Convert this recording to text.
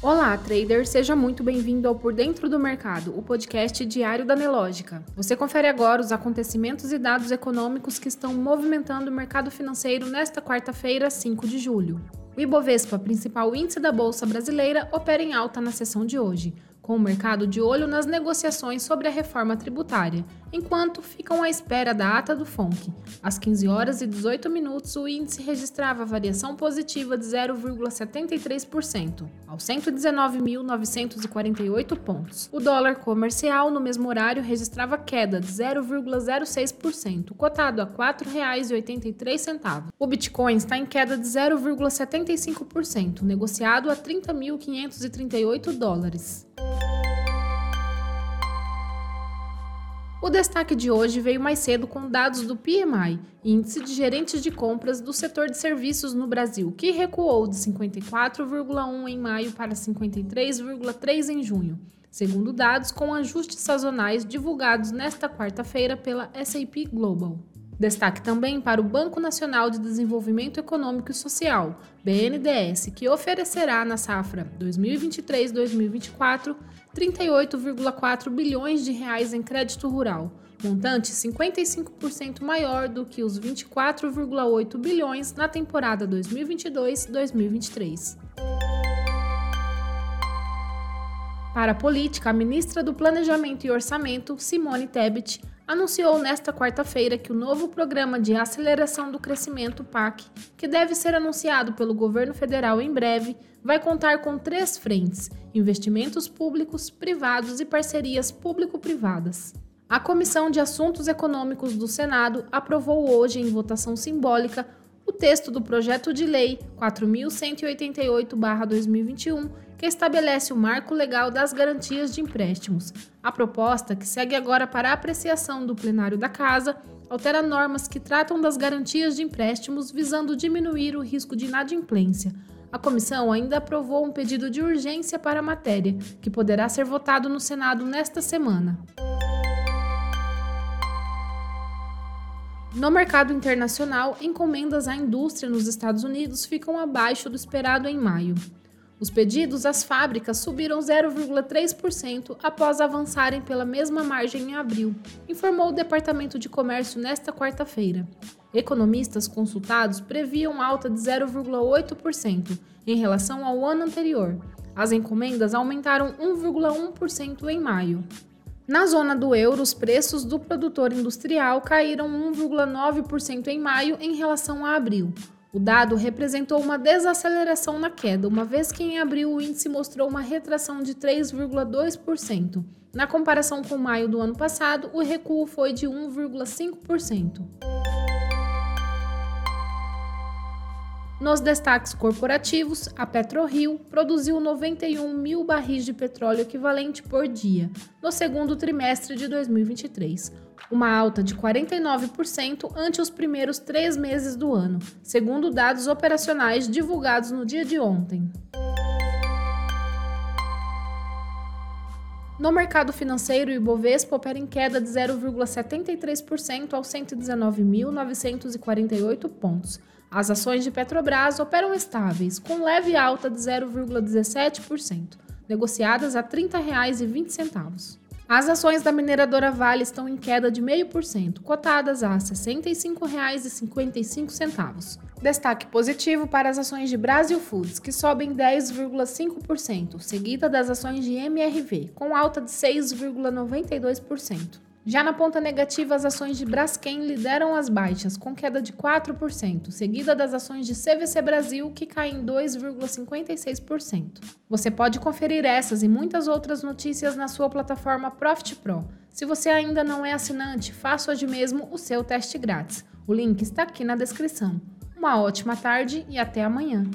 Olá, trader, seja muito bem-vindo ao Por Dentro do Mercado, o podcast diário da Nelógica. Você confere agora os acontecimentos e dados econômicos que estão movimentando o mercado financeiro nesta quarta-feira, 5 de julho. O Ibovespa, principal índice da Bolsa Brasileira, opera em alta na sessão de hoje com o mercado de olho nas negociações sobre a reforma tributária, enquanto ficam à espera da ata do FONC. Às 15 horas e 18 minutos, o índice registrava variação positiva de 0,73%, aos 119.948 pontos. O dólar comercial, no mesmo horário, registrava queda de 0,06%, cotado a R$ 4,83. O Bitcoin está em queda de 0,75%, negociado a 30.538 dólares. O destaque de hoje veio mais cedo com dados do PMI, Índice de Gerentes de Compras do setor de serviços no Brasil, que recuou de 54,1 em maio para 53,3 em junho, segundo dados com ajustes sazonais divulgados nesta quarta-feira pela SAP Global. Destaque também para o Banco Nacional de Desenvolvimento Econômico e Social, BNDES, que oferecerá na safra 2023-2024 38,4 bilhões de reais em crédito rural, montante 55% maior do que os 24,8 bilhões na temporada 2022-2023. Para a política, a ministra do Planejamento e Orçamento, Simone Tebet, anunciou nesta quarta-feira que o novo Programa de Aceleração do Crescimento PAC, que deve ser anunciado pelo governo federal em breve, vai contar com três frentes: investimentos públicos, privados e parcerias público-privadas. A Comissão de Assuntos Econômicos do Senado aprovou hoje, em votação simbólica, o texto do projeto de lei 4188-2021, que estabelece o marco legal das garantias de empréstimos. A proposta, que segue agora para apreciação do plenário da Casa, altera normas que tratam das garantias de empréstimos visando diminuir o risco de inadimplência. A comissão ainda aprovou um pedido de urgência para a matéria, que poderá ser votado no Senado nesta semana. No mercado internacional, encomendas à indústria nos Estados Unidos ficam abaixo do esperado em maio. Os pedidos às fábricas subiram 0,3% após avançarem pela mesma margem em abril, informou o Departamento de Comércio nesta quarta-feira. Economistas consultados previam alta de 0,8% em relação ao ano anterior. As encomendas aumentaram 1,1% em maio. Na zona do euro, os preços do produtor industrial caíram 1,9% em maio em relação a abril. O dado representou uma desaceleração na queda, uma vez que em abril o índice mostrou uma retração de 3,2%. Na comparação com maio do ano passado, o recuo foi de 1,5%. Nos destaques corporativos, a PetroRio produziu 91 mil barris de petróleo equivalente por dia no segundo trimestre de 2023, uma alta de 49% ante os primeiros três meses do ano, segundo dados operacionais divulgados no dia de ontem. No mercado financeiro, o Ibovespa opera em queda de 0,73% aos 119.948 pontos as ações de Petrobras operam estáveis, com leve alta de 0,17%, negociadas a R$ 30,20. As ações da mineradora Vale estão em queda de 0,5%, cotadas a R$ 65,55. Destaque positivo para as ações de Brasil Foods, que sobem 10,5%, seguida das ações de MRV, com alta de 6,92%. Já na ponta negativa, as ações de Braskem lideram as baixas, com queda de 4%, seguida das ações de CVC Brasil, que caem 2,56%. Você pode conferir essas e muitas outras notícias na sua plataforma Profit Pro. Se você ainda não é assinante, faça hoje mesmo o seu teste grátis. O link está aqui na descrição. Uma ótima tarde e até amanhã!